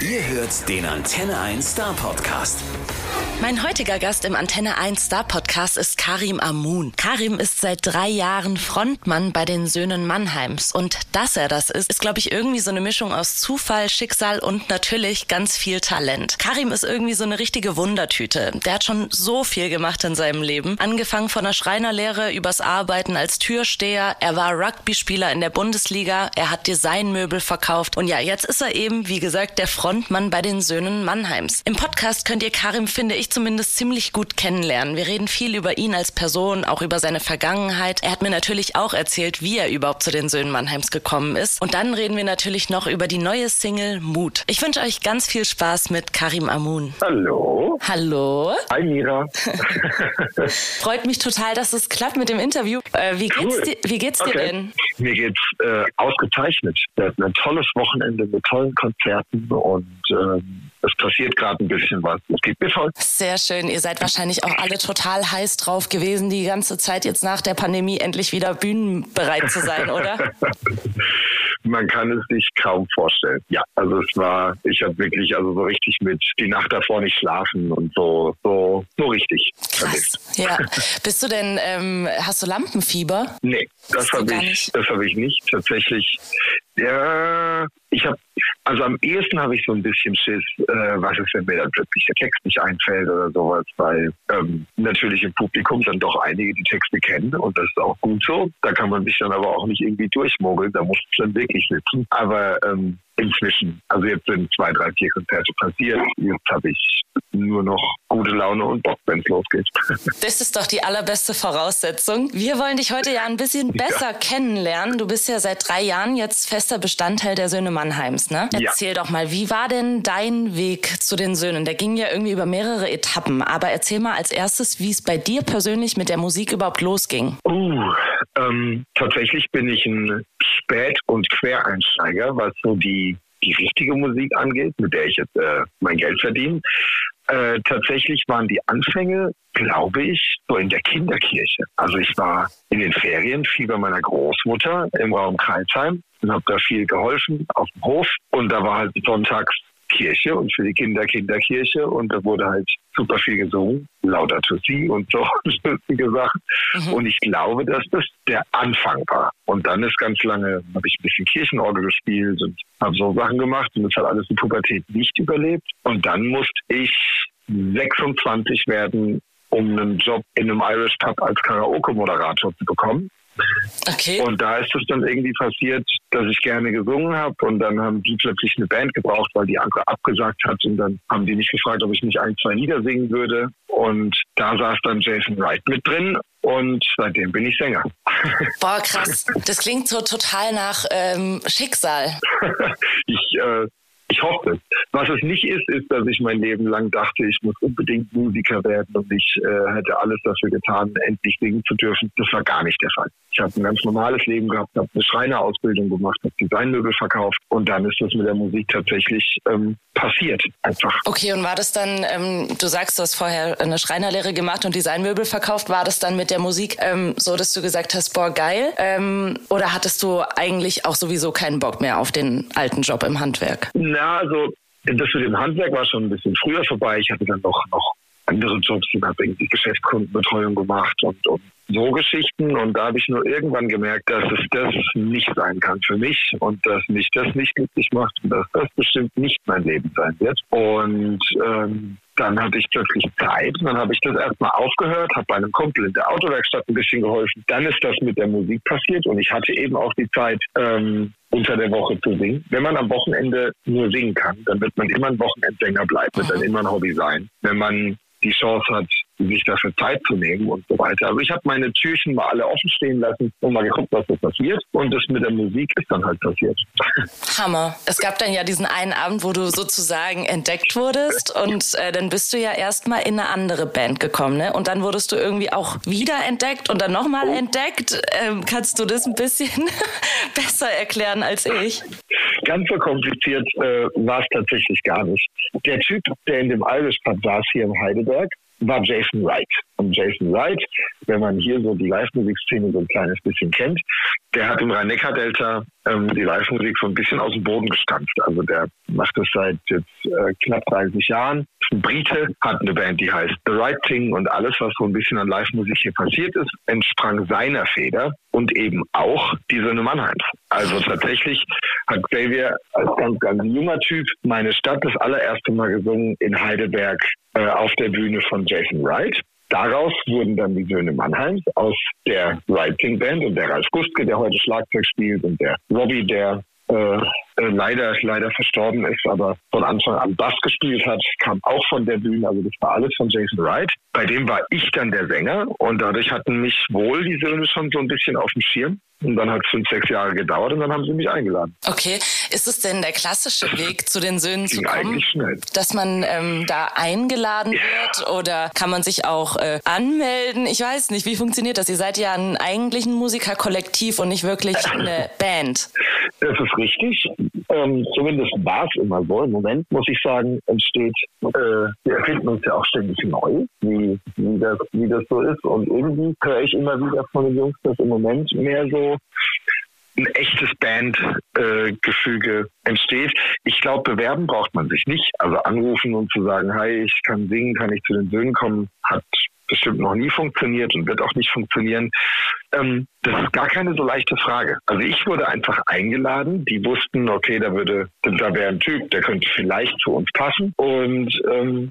Ihr hört den Antenne 1 Star Podcast. Mein heutiger Gast im Antenne 1 Star Podcast ist Karim Amun. Karim ist seit drei Jahren Frontmann bei den Söhnen Mannheims. Und dass er das ist, ist, glaube ich, irgendwie so eine Mischung aus Zufall, Schicksal und natürlich ganz viel Talent. Karim ist irgendwie so eine richtige Wundertüte. Der hat schon so viel gemacht in seinem Leben. Angefangen von der Schreinerlehre übers Arbeiten als Türsteher. Er war Rugby-Spieler in der Bundesliga. Er hat Designmöbel verkauft. Und ja, jetzt ist er eben, wie gesagt, der Frontmann bei den Söhnen Mannheims. Im Podcast könnt ihr Karim, finde ich, zumindest ziemlich gut kennenlernen. Wir reden viel über ihn als Person, auch über seine Vergangenheit. Er hat mir natürlich auch erzählt, wie er überhaupt zu den Söhnen Mannheims gekommen ist. Und dann reden wir natürlich noch über die neue Single Mut. Ich wünsche euch ganz viel Spaß mit Karim Amun. Hallo. Hallo. Hi Mira. Freut mich total, dass es klappt mit dem Interview. Äh, wie, geht's Cool. dir, wie geht's dir Okay. denn? Mir geht's äh, ausgezeichnet. Wir hatten ein tolles Wochenende mit tollen Konzerten und ähm, es passiert gerade ein bisschen was. Es geht mir toll. Sehr schön. Ihr seid wahrscheinlich auch alle total heiß drauf gewesen, die ganze Zeit jetzt nach der Pandemie endlich wieder bühnenbereit zu sein, oder? Man kann es sich kaum vorstellen. Ja, also es war, ich habe wirklich also so richtig mit die Nacht davor nicht schlafen und so, so, so richtig. Krass. Ja. Bist du denn, ähm, hast du Lampenfieber? Nee, das habe ich, nicht? das habe ich nicht. Tatsächlich, ja, ich habe, also am ehesten habe ich so ein bisschen Schiss, äh, was ist, wenn mir dann plötzlich der Text nicht einfällt oder sowas, weil ähm, natürlich im Publikum dann doch einige die Texte kennen und das ist auch gut so. Da kann man sich dann aber auch nicht irgendwie durchmogeln, da muss es dann wirklich sitzen. Aber ähm, inzwischen, also jetzt sind zwei, drei, vier Konzerte passiert, jetzt habe ich nur noch gute Laune und Bock, wenn es losgeht. Das ist doch die allerbeste Voraussetzung. Wir wollen dich heute ja ein bisschen besser kennenlernen. Du bist ja seit drei Jahren jetzt fester Bestandteil der Söhne Mannheims, ne? Ja. Erzähl doch mal, wie war denn dein Weg zu den Söhnen? Der ging ja irgendwie über mehrere Etappen. Aber erzähl mal als erstes, wie es bei dir persönlich mit der Musik überhaupt losging. Uh, ähm, tatsächlich bin ich ein Spät- und Quereinsteiger, was so die, die richtige Musik angeht, mit der ich jetzt äh, mein Geld verdiene. Äh, tatsächlich waren die Anfänge, glaube ich, so in der Kinderkirche. Also ich war in den Ferien viel bei meiner Großmutter im Raum Kreisheim und habe da viel geholfen auf dem Hof. Und da war halt sonntags Kirche und für die Kinder Kinderkirche und da wurde halt super viel gesungen, lauter Tussi und so lustige Sachen. Und ich glaube, dass das der Anfang war. Und dann ist ganz lange, habe ich ein bisschen Kirchenorgel gespielt und habe so Sachen gemacht und das hat alles die Pubertät nicht überlebt. Und dann musste ich 26 werden, um einen Job in einem Irish Pub als Karaoke-Moderator zu bekommen. Okay. Und da ist es dann irgendwie passiert, dass ich gerne gesungen habe und dann haben die plötzlich eine Band gebraucht, weil die andere abgesagt hat und dann haben die mich gefragt, ob ich nicht ein, zwei Lieder singen würde und da saß dann Jason Wright mit drin und seitdem bin ich Sänger. Boah, krass. Das klingt so total nach ähm, Schicksal. ich, äh, ich hoffe es. Was es nicht ist, ist, dass ich mein Leben lang dachte, ich muss unbedingt Musiker werden und ich äh, hätte alles dafür getan, endlich singen zu dürfen. Das war gar nicht der Fall. Ich habe ein ganz normales Leben gehabt, habe eine Schreinerausbildung gemacht, habe Designmöbel verkauft und dann ist das mit der Musik tatsächlich ähm, passiert. Einfach. Okay, und war das dann, ähm, du sagst, du hast vorher eine Schreinerlehre gemacht und Designmöbel verkauft, war das dann mit der Musik ähm, so, dass du gesagt hast, boah, geil? Ähm, oder hattest du eigentlich auch sowieso keinen Bock mehr auf den alten Job im Handwerk? Na, also das mit dem Handwerk war schon ein bisschen früher vorbei. Ich hatte dann noch, noch andere Jobs und habe irgendwie Geschäftskundenbetreuung gemacht und, und so Geschichten. Und da habe ich nur irgendwann gemerkt, dass es das nicht sein kann für mich und dass mich das nicht glücklich macht und dass das bestimmt nicht mein Leben sein wird. Und ähm, dann hatte ich plötzlich Zeit und dann habe ich das erstmal aufgehört, habe bei einem Kumpel in der Autowerkstatt ein bisschen geholfen. Dann ist das mit der Musik passiert und ich hatte eben auch die Zeit, ähm, unter der Woche zu singen. Wenn man am Wochenende nur singen kann, dann wird man immer ein Wochenendsänger bleiben, wird dann immer ein Hobby sein. Wenn man die Chance hat, sich dafür Zeit zu nehmen und so weiter. Also ich habe meine Türchen mal alle offen stehen lassen und mal geguckt, was so passiert. Und das mit der Musik ist dann halt passiert. Hammer. Es gab dann ja diesen einen Abend, wo du sozusagen entdeckt wurdest und äh, dann bist du ja erstmal in eine andere Band gekommen, ne? Und dann wurdest du irgendwie auch wieder entdeckt und dann nochmal entdeckt. Ähm, kannst du das ein bisschen besser erklären als ich? Ganz so kompliziert äh, war es tatsächlich gar nicht. Der Typ, der in dem Irish Pub saß hier in Heidelberg, war Jason Wright. Und Jason Wright, wenn man hier so die Live-Musikszene so ein kleines bisschen kennt, der hat im Rhein-Neckar-Delta ähm, die Live-Musik so ein bisschen aus dem Boden gestampft. Also der macht das seit jetzt äh, knapp 30 Jahren. Ist ein Brite, hat eine Band, die heißt The Right Thing und alles, was so ein bisschen an Live-Musik hier passiert ist, entsprang seiner Feder und eben auch die Söhne Mannheims. Also tatsächlich hat Xavier als ganz, ganz junger Typ meine Stadt das allererste Mal gesungen in Heidelberg äh, auf der Bühne von Jason Wright. Daraus wurden dann die Söhne Mannheims aus der Writing Band und der Ralf Gustke, der heute Schlagzeug spielt und der Robbie, der äh, äh, leider leider verstorben ist, aber von Anfang an Bass gespielt hat, kam auch von der Bühne. Also das war alles von Jason Wright. Bei dem war ich dann der Sänger und dadurch hatten mich wohl die Söhne schon so ein bisschen auf dem Schirm. Und dann hat es fünf, sechs Jahre gedauert und dann haben sie mich eingeladen. Okay, ist es denn der klassische Weg zu den Söhnen zu kommen, schnell. dass man ähm, da eingeladen ja. wird oder kann man sich auch äh, anmelden? Ich weiß nicht, wie funktioniert das? Ihr seid ja ein eigentlich ein Musikerkollektiv und nicht wirklich eine Band. Das ist richtig. Ähm, zumindest war es immer so. Im Moment muss ich sagen, entsteht, äh, wir erfinden uns ja auch ständig neu, wie, wie, das, wie das so ist. Und irgendwie höre ich immer wieder von den Jungs, dass im Moment mehr so ein echtes Bandgefüge äh, entsteht. Ich glaube, bewerben braucht man sich nicht. Also anrufen und zu sagen, hi, ich kann singen, kann ich zu den Söhnen kommen, hat bestimmt noch nie funktioniert und wird auch nicht funktionieren. Ähm, das ist gar keine so leichte Frage. Also ich wurde einfach eingeladen. Die wussten, okay, da würde, da wäre ein Typ, der könnte vielleicht zu uns passen. Und ähm,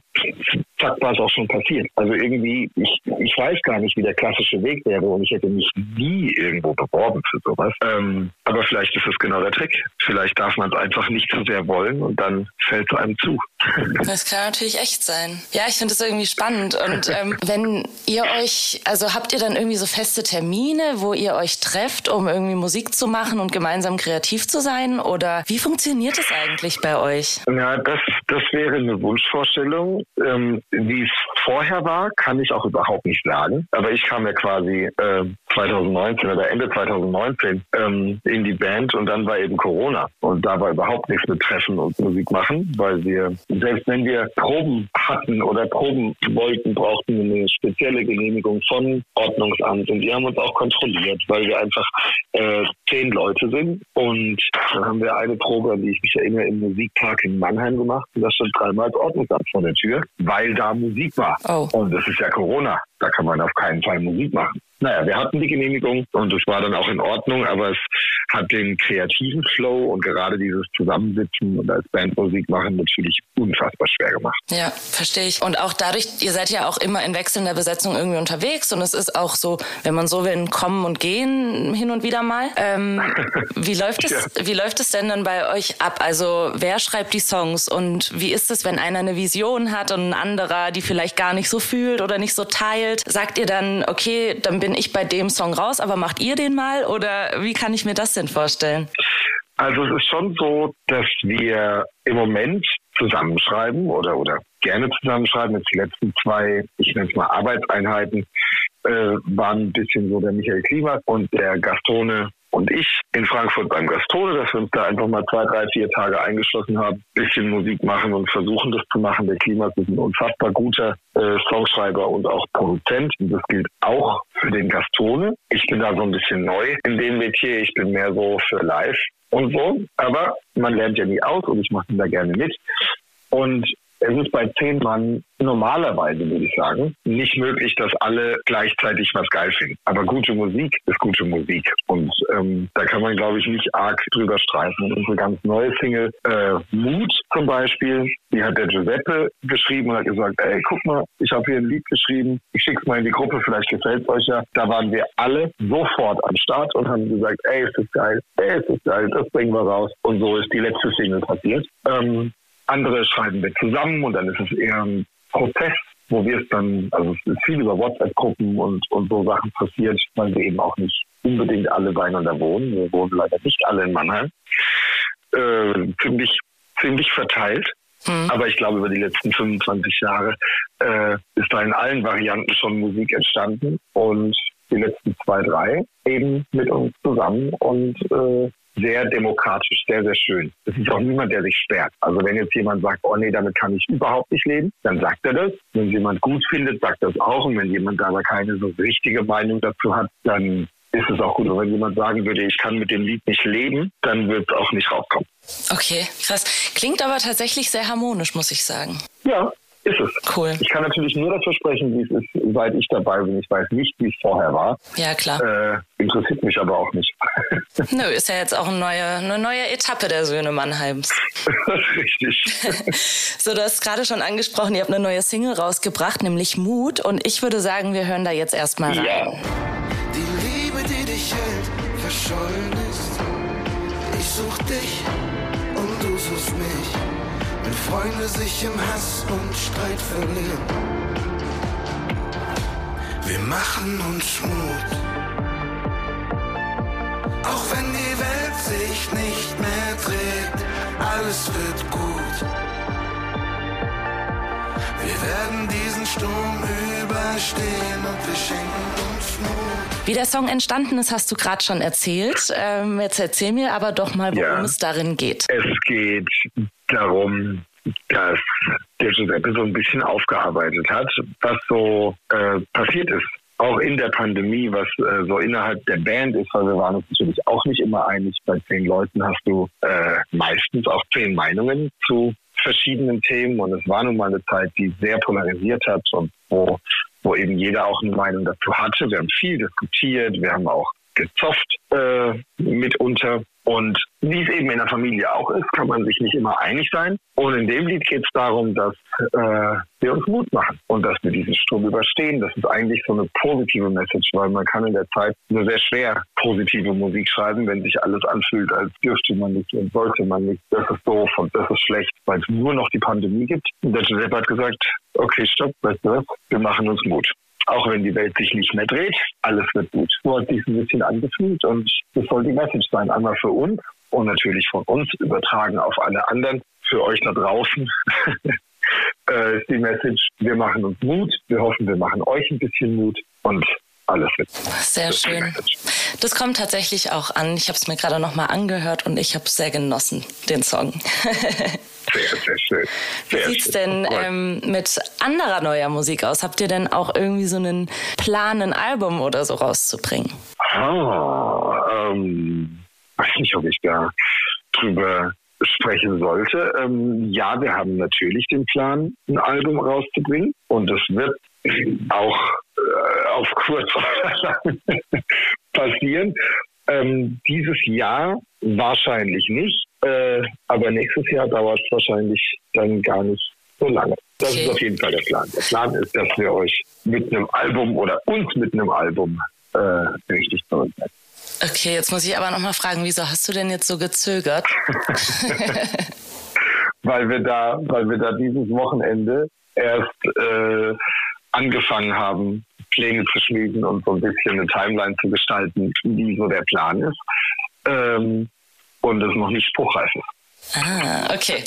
zack, war es auch schon passiert. Also irgendwie, ich, ich weiß gar nicht, wie der klassische Weg wäre und ich hätte mich nie irgendwo beworben für sowas. Ähm, aber vielleicht ist es genau der Trick. Vielleicht darf man es einfach nicht zu sehr wollen und dann fällt es einem zu. Das kann natürlich echt sein. Ja, ich finde es irgendwie spannend. Und ähm, wenn ihr euch, also habt ihr dann irgendwie so feste Termine, wo ihr euch trefft, um irgendwie Musik zu machen und gemeinsam kreativ zu sein? Oder wie funktioniert es eigentlich bei euch? Ja, das, das wäre eine Wunschvorstellung. Ähm, wie es vorher war, kann ich auch überhaupt nicht sagen. Aber ich kam ja quasi äh, 2019 oder Ende 2019 ähm, in die Band und dann war eben Corona. Und da war überhaupt nichts mit Treffen und Musik machen, weil wir, selbst wenn wir Proben hatten oder Proben wollten, brauchten wir eine spezielle Genehmigung von Ordnungsamt. Und die haben uns auch kontrolliert, weil wir einfach äh, zehn Leute sind. Und dann haben wir eine Probe, an die ich mich erinnere, im Musikpark in Mannheim gemacht. Und da stand dreimal das Ordnungsamt vor der Tür, weil da Musik war. Oh. Und das ist ja Corona. Da kann man auf keinen Fall Musik machen. Naja, wir hatten die Genehmigung und es war dann auch in Ordnung, aber es hat den kreativen Flow und gerade dieses Zusammensitzen und als Band Musik machen natürlich unfassbar schwer gemacht. Ja, verstehe ich. Und auch dadurch, ihr seid ja auch immer in wechselnder Besetzung irgendwie unterwegs und es ist auch so, wenn man so will, ein Kommen und Gehen hin und wieder mal. Ähm, wie läuft es, ja. wie läuft es denn dann bei euch ab? Also wer schreibt die Songs und wie ist es, wenn einer eine Vision hat und ein anderer die vielleicht gar nicht so fühlt oder nicht so teilt? Sagt ihr dann, okay, dann bin ich bei dem Song raus, aber macht ihr den mal oder wie kann ich mir das denn vorstellen? Also es ist schon so, dass wir im Moment zusammenschreiben oder, oder gerne zusammenschreiben. Jetzt die letzten zwei, ich nenne es mal Arbeitseinheiten, äh, waren ein bisschen so der Michael Klimak und der Gastone und ich in Frankfurt beim Gastone, dass wir uns da einfach mal zwei, drei, vier Tage eingeschlossen haben, bisschen Musik machen und versuchen das zu machen. Der Klimak ist ein unfassbar guter äh, Songschreiber und auch Produzent. Und das gilt auch für den Gastone. Ich bin da so ein bisschen neu in dem Metier. Ich bin mehr so für live und so. Aber man lernt ja nie aus und ich mache da gerne mit. Und es ist bei zehn Mann normalerweise, würde ich sagen, nicht möglich, dass alle gleichzeitig was geil finden. Aber gute Musik ist gute Musik. Und ähm, da kann man, glaube ich, nicht arg drüber streiten. Unsere ganz neue Single, äh, Mut zum Beispiel, die hat der Giuseppe geschrieben und hat gesagt, ey, guck mal, ich habe hier ein Lied geschrieben, ich schicke es mal in die Gruppe, vielleicht gefällt es euch ja. Da waren wir alle sofort am Start und haben gesagt, ey, ist das geil, ey, ist das geil, das bringen wir raus. Und so ist die letzte Single passiert. Ähm, andere schreiben wir zusammen und dann ist es eher ein Prozess, wo wir es dann, also es ist viel über WhatsApp-Gruppen und, und so Sachen passiert, weil wir eben auch nicht unbedingt alle beieinander wohnen. Wir wohnen leider nicht alle in Mannheim. Äh, ziemlich, ziemlich verteilt. Mhm. Aber ich glaube, über die letzten 25 Jahre äh, ist da in allen Varianten schon Musik entstanden und die letzten zwei, drei eben mit uns zusammen und äh, sehr demokratisch, sehr, sehr schön. Es ist auch niemand, der sich sperrt. Also wenn jetzt jemand sagt, oh nee, damit kann ich überhaupt nicht leben, dann sagt er das. Wenn jemand gut findet, sagt er das auch. Und wenn jemand aber keine so richtige Meinung dazu hat, dann ist es auch gut. Und wenn jemand sagen würde, ich kann mit dem Lied nicht leben, dann wird es auch nicht rauskommen. Okay, krass. Klingt aber tatsächlich sehr harmonisch, muss ich sagen. Ja, ist es. Cool. Ich kann natürlich nur dafür sprechen, wie es ist, seit ich dabei bin. Ich weiß nicht, wie es vorher war. Ja, klar. Äh, interessiert mich aber auch nicht. Nö, ist ja jetzt auch eine neue, eine neue Etappe der Söhne Mannheims. Richtig. so, du hast gerade schon angesprochen, ihr habt eine neue Single rausgebracht, nämlich Mut. Und ich würde sagen, wir hören da jetzt erstmal rein. Ja. Die Liebe, die dich hält, verschollen ist. Ich such dich und du suchst mich. Wenn Freunde sich im Hass und Streit verlieren. Wir machen uns Mut. Auch wenn die Welt sich nicht mehr dreht, alles wird gut. Wir werden diesen Sturm überstehen und wir schenken uns Mut. Wie der Song entstanden ist, hast du gerade schon erzählt. Ähm, jetzt erzähl mir aber doch mal, worum Ja. es darin geht. Es geht darum, dass der Giuseppe so ein bisschen aufgearbeitet hat, was so äh, passiert ist. Auch in der Pandemie, was äh, so innerhalb der Band ist, weil wir waren uns natürlich auch nicht immer einig. Bei zehn Leuten hast du äh, meistens auch zehn Meinungen zu verschiedenen Themen. Und es war nun mal eine Zeit, die sehr polarisiert hat und wo, wo eben jeder auch eine Meinung dazu hatte. Wir haben viel diskutiert, wir haben auch gezofft äh, mitunter. Und wie es eben in der Familie auch ist, kann man sich nicht immer einig sein. Und in dem Lied geht es darum, dass äh, wir uns Mut machen und dass wir diesen Sturm überstehen. Das ist eigentlich so eine positive Message, weil man kann in der Zeit nur sehr schwer positive Musik schreiben, wenn sich alles anfühlt, als dürfte man nicht und sollte man nicht. Das ist doof und das ist schlecht, weil es nur noch die Pandemie gibt. Und der Giuseppe hat gesagt, okay, stopp, weißt du was, wir machen uns Mut auch wenn die Welt sich nicht mehr dreht, alles wird gut. So hat sich ein bisschen angefühlt und das soll die Message sein. Einmal für uns und natürlich von uns übertragen auf alle anderen. Für euch da draußen äh, ist die Message, wir machen uns Mut. Wir hoffen, wir machen euch ein bisschen Mut und alles wird gut. Sehr Das schön. Das kommt tatsächlich auch an. Ich habe es mir gerade noch mal angehört und ich habe es sehr genossen, den Song. Sehr, sehr schön. Wie Sehr sieht's schön. denn Cool. ähm, mit anderer neuer Musik aus? Habt ihr denn auch irgendwie so einen Plan, ein Album oder so rauszubringen? Ah, ähm, weiß nicht, ob ich da drüber sprechen sollte. Ähm, ja, wir haben natürlich den Plan, ein Album rauszubringen und das wird auch äh, auf kurz passieren. Ähm, dieses Jahr wahrscheinlich nicht, äh, aber nächstes Jahr dauert es wahrscheinlich dann gar nicht so lange. Das Okay. ist auf jeden Fall der Plan. Der Plan ist, dass wir euch mit einem Album oder uns mit einem Album äh, richtig zurücksetzen. Okay, jetzt muss ich aber noch mal fragen, wieso hast du denn jetzt so gezögert? weil wir da, weil wir da dieses Wochenende erst äh, angefangen haben, Pläne zu schmieden und so ein bisschen eine Timeline zu gestalten, wie so der Plan ist. Ähm, und es noch nicht spruchreif ist. Ah, okay.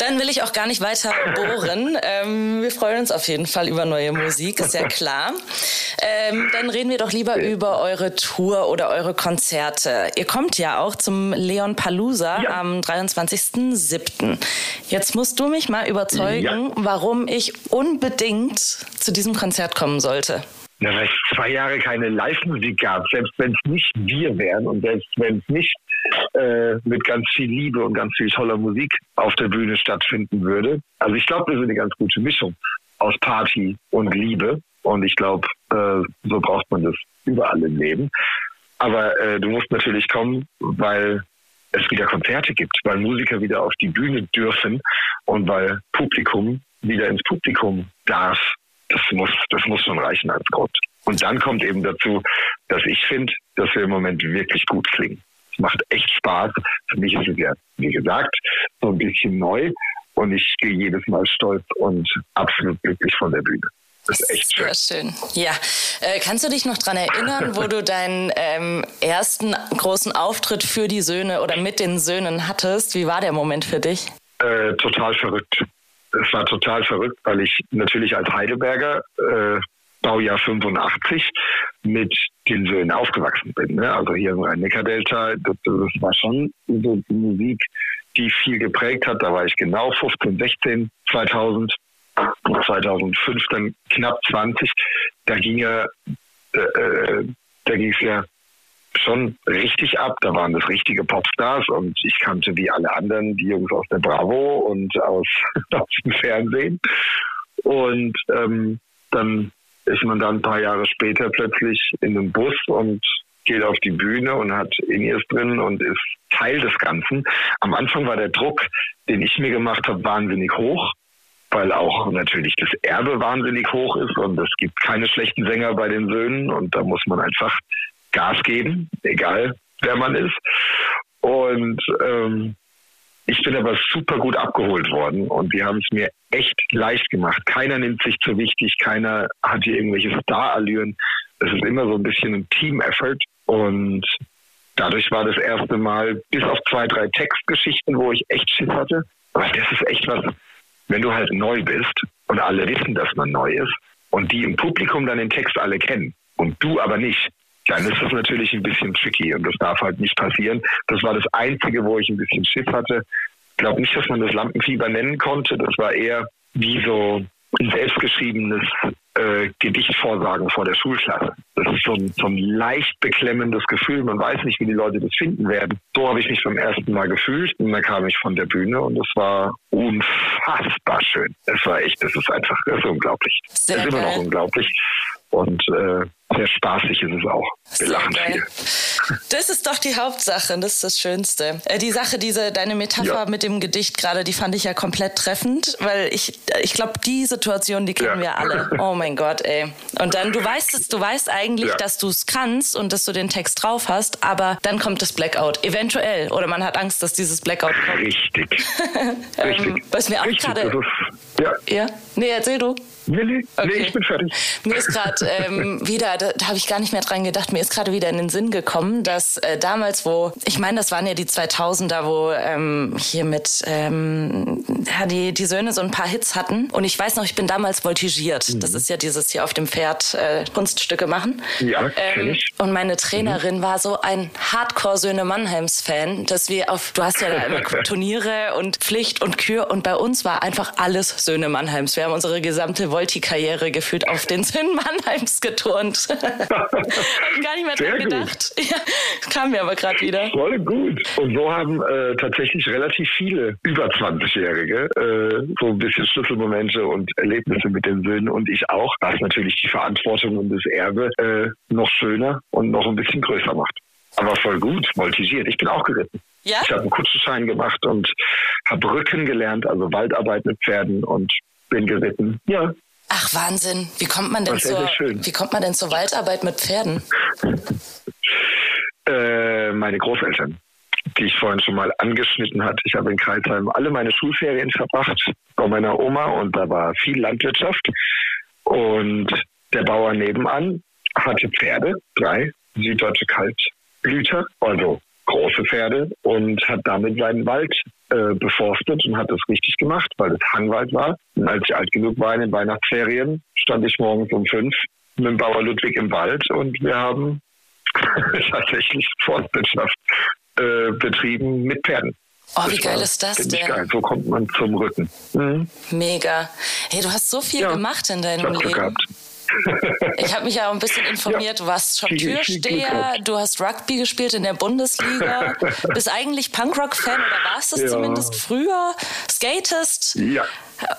Dann will ich auch gar nicht weiter bohren. Ähm, wir freuen uns auf jeden Fall über neue Musik, ist ja klar. Ähm, dann reden wir doch lieber über eure Tour oder eure Konzerte. Ihr kommt ja auch zum Leon Palooza Ja. am 23.07. Jetzt musst du mich mal überzeugen, Ja. warum ich unbedingt zu diesem Konzert kommen sollte. Ja, weil es zwei Jahre keine Live-Musik gab, selbst wenn es nicht wir wären und selbst wenn es nicht äh, mit ganz viel Liebe und ganz viel toller Musik auf der Bühne stattfinden würde. Also ich glaube, wir sind eine ganz gute Mischung aus Party und Liebe und ich glaube, äh, so braucht man das überall im Leben. Aber äh, du musst natürlich kommen, weil es wieder Konzerte gibt, weil Musiker wieder auf die Bühne dürfen und weil Publikum wieder ins Publikum darf. Das muss, das muss schon reichen als Grund. Und dann kommt eben dazu, dass ich finde, dass wir im Moment wirklich gut klingen. Macht echt Spaß. Für mich ist es ja, wie gesagt, so ein bisschen neu. Und ich gehe jedes Mal stolz und absolut glücklich von der Bühne. Das ist echt schön. Sehr schön. Ja. Äh, kannst du dich noch dran erinnern, wo du deinen ähm, ersten großen Auftritt für die Söhne oder mit den Söhnen hattest? Wie war der Moment für dich? Äh, total verrückt. Es war total verrückt, weil ich natürlich als Heidelberger äh, Baujahr 85 mit den Söhnen aufgewachsen bin. Ne? Also hier im Rhein-Neckar-Delta, das, das war schon so die Musik, die viel geprägt hat. Da war ich genau 15, 16, 2000. 2005 dann knapp 20. Da ging ja, äh, äh da ging es ja schon richtig ab. Da waren das richtige Popstars und ich kannte wie alle anderen die Jungs aus der Bravo und aus, aus dem Fernsehen. Und ähm, dann ist man dann ein paar Jahre später plötzlich in einem Bus und geht auf die Bühne und hat In-Ears drin und ist Teil des Ganzen. Am Anfang war der Druck, den ich mir gemacht habe, wahnsinnig hoch, weil auch natürlich das Erbe wahnsinnig hoch ist und es gibt keine schlechten Sänger bei den Söhnen und da muss man einfach Gas geben, egal wer man ist. Und ähm, ich bin aber super gut abgeholt worden und die haben es mir echt leicht gemacht. Keiner nimmt sich zu wichtig, keiner hat hier irgendwelche Star-Allüren. Es ist immer so ein bisschen ein Team-Effort und dadurch war das erste Mal, bis auf zwei, drei Textgeschichten, wo ich echt Schiss hatte. Aber das ist echt was, wenn du halt neu bist und alle wissen, dass man neu ist und die im Publikum dann den Text alle kennen und du aber nicht, dann ist das natürlich ein bisschen tricky und das darf halt nicht passieren. Das war das Einzige, wo ich ein bisschen Schiff hatte. Ich glaube nicht, dass man das Lampenfieber nennen konnte. Das war eher wie so ein selbstgeschriebenes äh, Gedichtvorsagen vor der Schulklasse. Das ist so ein, so ein leicht beklemmendes Gefühl. Man weiß nicht, wie die Leute das finden werden. So habe ich mich beim ersten Mal gefühlt. Und dann kam ich von der Bühne und es war unfassbar schön. Es war echt, das ist einfach, das ist unglaublich. Sehr es ist immer noch unglaublich. Und äh, sehr spaßig ist es auch. Wir lachen viel. Das ist doch die Hauptsache, das ist das Schönste. Äh, die Sache, diese deine Metapher ja. mit dem Gedicht gerade, die fand ich ja komplett treffend, weil ich, ich glaube, die Situation, die kennen ja. wir alle. Oh mein Gott, ey. Und dann, du weißt es, du weißt eigentlich, ja. dass du es kannst und dass du den Text drauf hast, aber dann kommt das Blackout. Eventuell. Oder man hat Angst, dass dieses Blackout kommt. Richtig. ähm, Richtig. Was mir auch gerade. Ja. ja. Nee, erzähl du. Nee, nee, okay. nee, ich bin fertig. Mir ist gerade ähm, wieder, da, da habe ich gar nicht mehr dran gedacht, mir ist gerade wieder in den Sinn gekommen, dass äh, damals, wo, ich meine, das waren ja die 2000er, wo ähm, hier mit, ähm, ja, die, die Söhne so ein paar Hits hatten. Und ich weiß noch, ich bin damals voltigiert. Mhm. Das ist ja dieses hier auf dem Pferd äh, Kunststücke machen. Ja, ähm, ich. Und meine Trainerin mhm. war so ein Hardcore-Söhne Mannheims-Fan, dass wir auf, du hast ja da immer Turniere und Pflicht und Kür und bei uns war einfach alles Söhne Mannheims. Wir haben unsere gesamte Volti-Karriere gefühlt auf den Söhnen Mannheims geturnt. Hab gar nicht mehr dran gedacht. Ja, kam mir aber gerade wieder. Voll gut. Und so haben äh, tatsächlich relativ viele über 20-Jährige äh, so ein bisschen Schlüsselmomente und Erlebnisse mit den Söhnen und ich auch, was natürlich die Verantwortung und das Erbe äh, noch schöner und noch ein bisschen größer macht. Aber voll gut, voltigiert. Ich bin auch geritten. Ja? Ich habe einen Kutschenschein gemacht und habe Rücken gelernt, also Waldarbeit mit Pferden und bin geritten. Ja, Ach Wahnsinn, wie kommt man denn zur, wie kommt man denn zur Waldarbeit mit Pferden? äh, meine Großeltern, die ich vorhin schon mal angeschnitten hatte. Ich habe in Kreisheim alle meine Schulferien verbracht bei meiner Oma und da war viel Landwirtschaft. Und der Bauer nebenan hatte Pferde, drei süddeutsche Kaltblüter, also große Pferde und hat damit seinen Wald äh, beforstet und hat das richtig gemacht, weil es Hangwald war. Und als ich alt genug war in den Weihnachtsferien, stand ich morgens um fünf mit dem Bauer Ludwig im Wald und wir haben tatsächlich Forstwirtschaft äh, betrieben mit Pferden. Oh, wie geil ist das denn? Geil. So kommt man zum Rücken. Mhm. Mega. Hey, du hast so viel ja, gemacht in deinem Leben. Gehabt. Ich habe mich ja auch ein bisschen informiert. Ja. Du warst schon Türsteher, du hast Rugby gespielt in der Bundesliga, bist eigentlich Punkrock-Fan oder warst es ja. zumindest früher? Skatest? Ja.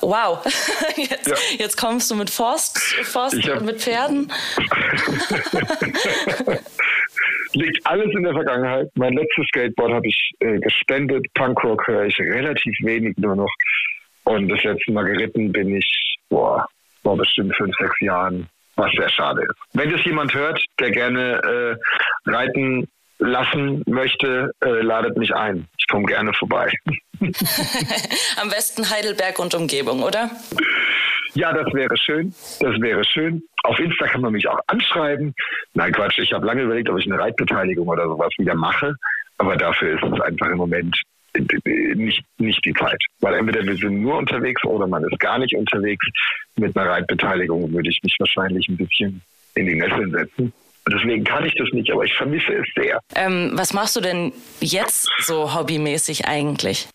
Wow, jetzt, ja. jetzt kommst du mit Forst, Forst hab, mit Pferden. Liegt alles in der Vergangenheit. Mein letztes Skateboard habe ich äh, gespendet. Punkrock höre ich relativ wenig nur noch. Und das letzte Mal geritten bin ich, boah, vor bestimmt fünf, sechs Jahren, was sehr schade ist. Wenn das jemand hört, der gerne äh, reiten lassen möchte, äh, ladet mich ein. Ich komme gerne vorbei. Am besten Heidelberg und Umgebung, oder? Ja, das wäre schön. Das wäre schön. Auf Insta kann man mich auch anschreiben. Nein, Quatsch, ich habe lange überlegt, ob ich eine Reitbeteiligung oder sowas wieder mache. Aber dafür ist es einfach im Moment nicht, nicht die Zeit. Weil entweder wir sind nur unterwegs oder man ist gar nicht unterwegs. Mit einer Reitbeteiligung würde ich mich wahrscheinlich ein bisschen in die Nesseln setzen. Deswegen kann ich das nicht, aber ich vermisse es sehr. Ähm, was machst du denn jetzt so hobbymäßig eigentlich?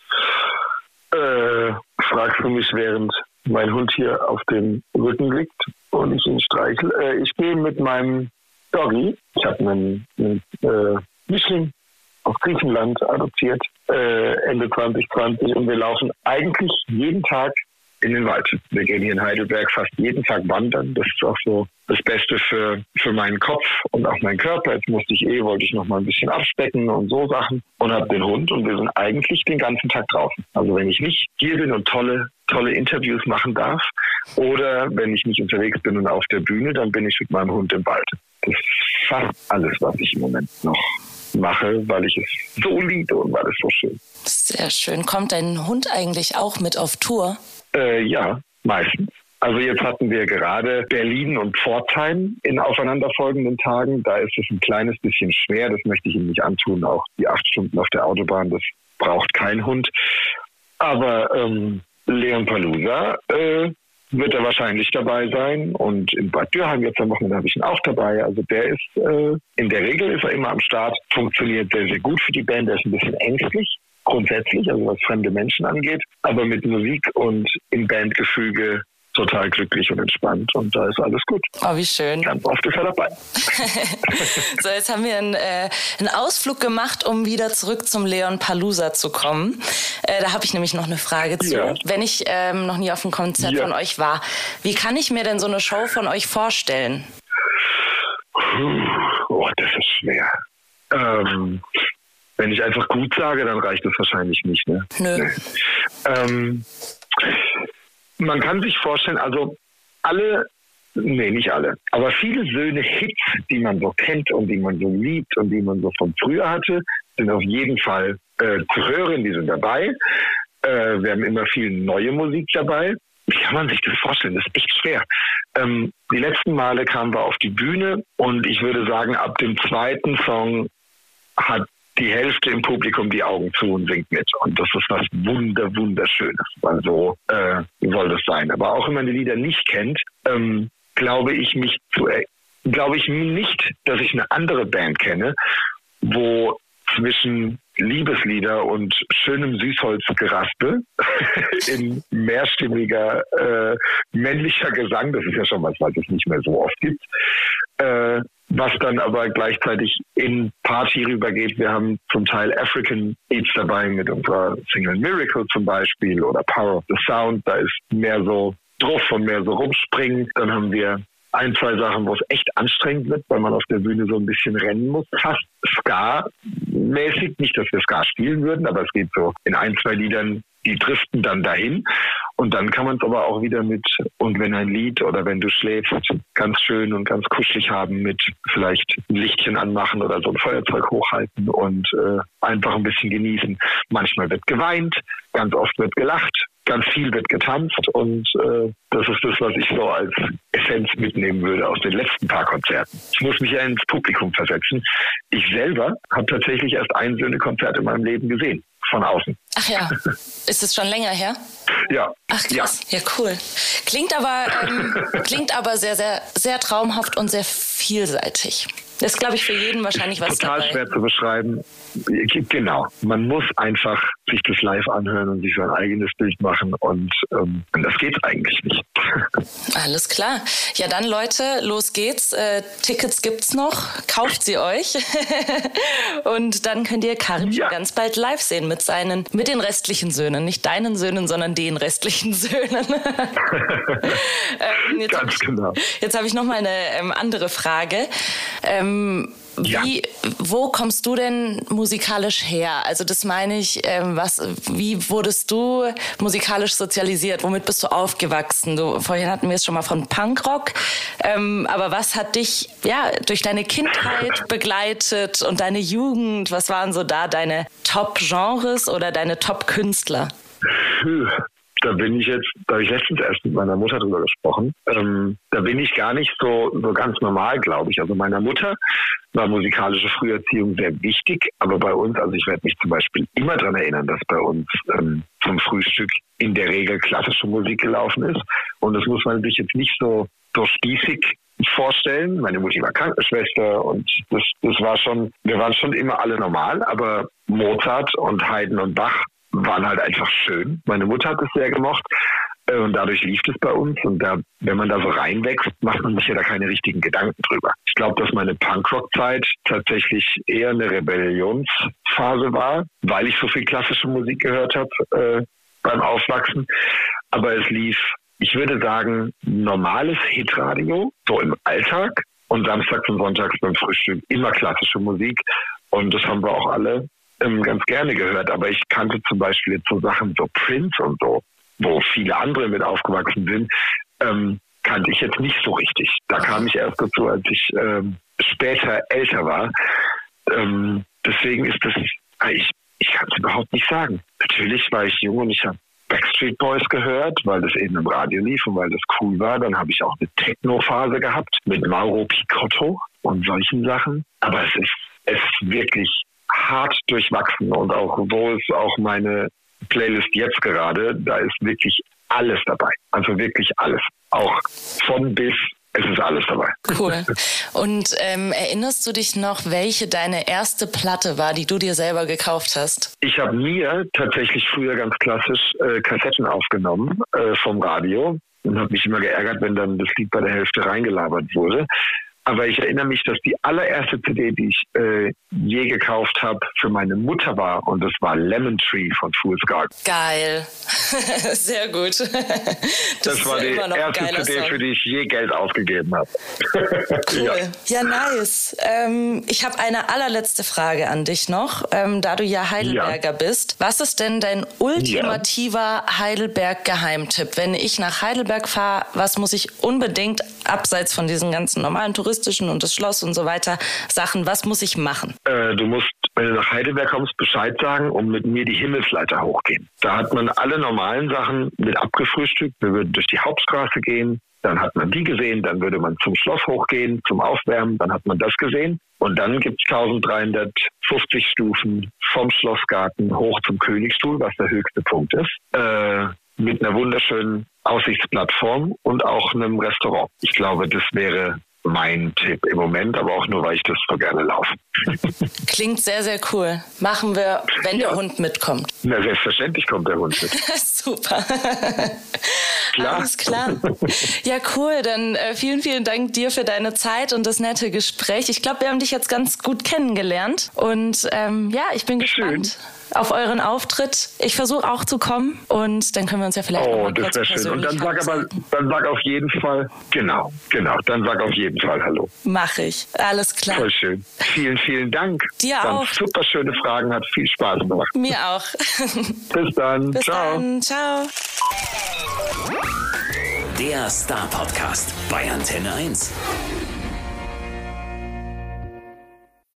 Äh, fragst du mich, während mein Hund hier auf dem Rücken liegt und ich ihn streichel. Äh, ich gehe mit meinem Doggy, ich habe einen, einen äh, Mischling aus Griechenland adoptiert, äh, Ende 2020 und wir laufen eigentlich jeden Tag in den Wald. Wir gehen hier in Heidelberg fast jeden Tag wandern. Das ist auch so das Beste für, für meinen Kopf und auch meinen Körper. Jetzt musste ich eh, wollte ich noch mal ein bisschen abspecken und so Sachen und habe den Hund und wir sind eigentlich den ganzen Tag draußen. Also wenn ich nicht hier bin und tolle, tolle Interviews machen darf oder wenn ich nicht unterwegs bin und auf der Bühne, dann bin ich mit meinem Hund im Wald. Das ist fast alles, was ich im Moment noch mache, weil ich es so liebe und weil es so schön ist. Sehr schön. Kommt dein Hund eigentlich auch mit auf Tour? Äh, ja, meistens. Also jetzt hatten wir gerade Berlin und Pforzheim in aufeinanderfolgenden Tagen. Da ist es ein kleines bisschen schwer. Das möchte ich ihm nicht antun. Auch die acht Stunden auf der Autobahn, das braucht kein Hund. Aber ähm, Leon Palusa äh, wird er wahrscheinlich dabei sein. Und in Bad Dürheim jetzt am Wochenende habe ich ihn auch dabei. Also der ist, äh, in der Regel ist er immer am Start, funktioniert sehr, sehr gut für die Band. Der ist ein bisschen ängstlich grundsätzlich, also was fremde Menschen angeht, aber mit Musik und im Bandgefüge total glücklich und entspannt und da ist alles gut. Oh, wie schön. Ganz oft ist er dabei. so, jetzt haben wir einen, äh, einen, Ausflug gemacht, um wieder zurück zum Leon Palusa zu kommen. Äh, da habe ich nämlich noch eine Frage zu. Ja. Wenn ich ähm, noch nie auf einem Konzert ja. von euch war, wie kann ich mir denn so eine Show von euch vorstellen? Oh, das ist schwer. Ähm, wenn ich einfach gut sage, dann reicht es wahrscheinlich nicht. Ne? Nö. Nee. Ähm, man kann sich vorstellen, also alle, nee, nicht alle, aber viele Söhne Hits, die man so kennt und die man so liebt und die man so von früher hatte, sind auf jeden Fall äh, zu hören, die sind dabei. Äh, wir haben immer viel neue Musik dabei. Wie kann man sich das vorstellen? Das ist echt schwer. Ähm, die letzten Male kamen wir auf die Bühne und ich würde sagen, ab dem zweiten Song hat die Hälfte im Publikum die Augen zu und singt mit. Und das ist was wunder, wunderschönes. Weil so äh, soll das sein. Aber auch wenn man die Lieder nicht kennt, ähm, glaube ich mich zu, glaube ich nicht, dass ich eine andere Band kenne, wo zwischen Liebeslieder und schönem Süßholzgeraspel in mehrstimmiger äh, männlicher Gesang, das ist ja schon was, was es nicht mehr so oft gibt, äh, was dann aber gleichzeitig in Party rübergeht. Wir haben zum Teil African Beats dabei mit unserer Single Miracle zum Beispiel oder Power of the Sound. Da ist mehr so drauf und mehr so rumspringen. Dann haben wir ein, zwei Sachen, wo es echt anstrengend wird, weil man auf der Bühne so ein bisschen rennen muss. Fast Ska-mäßig. Nicht, dass wir Ska spielen würden, aber es geht so in ein, zwei Liedern, die driften dann dahin. Und dann kann man es aber auch wieder mit Und wenn ein Lied oder wenn du schläfst, ganz schön und ganz kuschelig haben mit vielleicht ein Lichtchen anmachen oder so ein Feuerzeug hochhalten und äh, einfach ein bisschen genießen. Manchmal wird geweint, ganz oft wird gelacht, ganz viel wird getanzt und äh, das ist das, was ich so als Essenz mitnehmen würde aus den letzten paar Konzerten. Ich muss mich ja ins Publikum versetzen. Ich selber habe tatsächlich erst ein Söhne-Konzert in meinem Leben gesehen von außen. Ach ja, ist es schon länger her? Ja. Ach krass, ja, ja cool. Klingt aber, ähm, klingt aber sehr, sehr, sehr traumhaft und sehr vielseitig. Das ist, glaube ich, für jeden wahrscheinlich was Total dabei. schwer zu beschreiben. Genau. Man muss einfach sich das live anhören und sich sein eigenes Bild machen und ähm, das geht eigentlich nicht. Alles klar. Ja, dann Leute, los geht's. Äh, Tickets gibt's noch. Kauft sie euch. und dann könnt ihr Karim ja. ganz bald live sehen mit seinen, mit den restlichen Söhnen. Nicht deinen Söhnen, sondern den restlichen Söhnen. ähm, ganz ich, genau. Jetzt habe ich noch mal eine ähm, andere Frage. Ähm, wie, ja. wo kommst du denn musikalisch her? Also das meine ich, ähm, was, wie wurdest du musikalisch sozialisiert? Womit bist du aufgewachsen? Du, vorhin hatten wir es schon mal von Punkrock, ähm, aber was hat dich ja durch deine Kindheit begleitet und deine Jugend? Was waren so da deine Top-Genres oder deine Top-Künstler? Da bin ich jetzt, da habe ich letztens erst mit meiner Mutter drüber gesprochen. Ähm, da bin ich gar nicht so, so ganz normal, glaube ich. Also meiner Mutter war musikalische Früherziehung sehr wichtig, aber bei uns, also ich werde mich zum Beispiel immer daran erinnern, dass bei uns ähm, zum Frühstück in der Regel klassische Musik gelaufen ist. Und das muss man sich jetzt nicht so, spießig vorstellen. Meine Mutter war Krankenschwester und das, das war schon, wir waren schon immer alle normal, aber Mozart und Haydn und Bach waren halt einfach schön. Meine Mutter hat es sehr gemocht. Äh, und dadurch lief es bei uns. Und da, wenn man da so reinwächst, macht man sich ja da keine richtigen Gedanken drüber. Ich glaube, dass meine Punkrock-Zeit tatsächlich eher eine Rebellionsphase war, weil ich so viel klassische Musik gehört habe äh, beim Aufwachsen. Aber es lief, ich würde sagen, normales Hitradio, so im Alltag. Und samstags und sonntags beim Frühstück immer klassische Musik. Und das haben wir auch alle ähm, ganz gerne gehört. Aber ich kannte zum Beispiel jetzt so Sachen so Prince und so wo viele andere mit aufgewachsen sind, ähm, kannte ich jetzt nicht so richtig. Da kam ich erst dazu, als ich ähm, später älter war. Ähm, deswegen ist das, ich, ich kann es überhaupt nicht sagen. Natürlich war ich jung und ich habe Backstreet Boys gehört, weil das eben im Radio lief und weil das cool war. Dann habe ich auch eine Techno-Phase gehabt mit Mauro Picotto und solchen Sachen. Aber es ist, es ist wirklich hart durchwachsen und auch wo es auch meine Playlist jetzt gerade, da ist wirklich alles dabei. Also wirklich alles. Auch von bis es ist alles dabei. Cool. Und ähm, erinnerst du dich noch, welche deine erste Platte war, die du dir selber gekauft hast? Ich habe mir tatsächlich früher ganz klassisch äh, Kassetten aufgenommen äh, vom Radio und habe mich immer geärgert, wenn dann das Lied bei der Hälfte reingelabert wurde. Aber ich erinnere mich, dass die allererste CD, die ich äh, je gekauft habe, für meine Mutter war. Und das war Lemon Tree von Fool's Garden. Geil. Sehr gut. Das, das war die erste CD, Song. für die ich je Geld ausgegeben habe. cool. Ja, ja nice. Ähm, ich habe eine allerletzte Frage an dich noch. Ähm, da du ja Heidelberger ja. bist, was ist denn dein ultimativer ja. Heidelberg-Geheimtipp? Wenn ich nach Heidelberg fahre, was muss ich unbedingt, abseits von diesen ganzen normalen Touristen, touristischen und das Schloss und so weiter Sachen. Was muss ich machen? Äh, du musst, wenn du nach Heidelberg kommst, Bescheid sagen und mit mir die Himmelsleiter hochgehen. Da hat man alle normalen Sachen mit abgefrühstückt. Wir würden durch die Hauptstraße gehen. Dann hat man die gesehen, dann würde man zum Schloss hochgehen, zum Aufwärmen, dann hat man das gesehen. Und dann gibt es 1350 Stufen vom Schlossgarten hoch zum Königsstuhl, was der höchste Punkt ist, äh, mit einer wunderschönen Aussichtsplattform und auch einem Restaurant. Ich glaube, das wäre mein Tipp im Moment, aber auch nur, weil ich das so gerne laufe. Klingt sehr, sehr cool. Machen wir, wenn ja. der Hund mitkommt. Na, selbstverständlich kommt der Hund mit. Super. Klar. Alles klar. Ja, cool. Dann äh, vielen, vielen Dank dir für deine Zeit und das nette Gespräch. Ich glaube, wir haben dich jetzt ganz gut kennengelernt. Und ähm, ja, ich bin gespannt. Auf euren Auftritt. Ich versuche auch zu kommen und dann können wir uns ja vielleicht oh, mal kurz das schön. Und dann sag aber, dann sag auf jeden Fall, genau, genau, dann sag auf jeden Fall Hallo. Mach ich. Alles klar. Voll schön. Vielen, vielen Dank. Dir Waren auch. Super schöne Fragen, hat viel Spaß gemacht. Mir auch. Bis dann. Bis Ciao. Dann. Ciao. Der Star Podcast bei Antenne 1.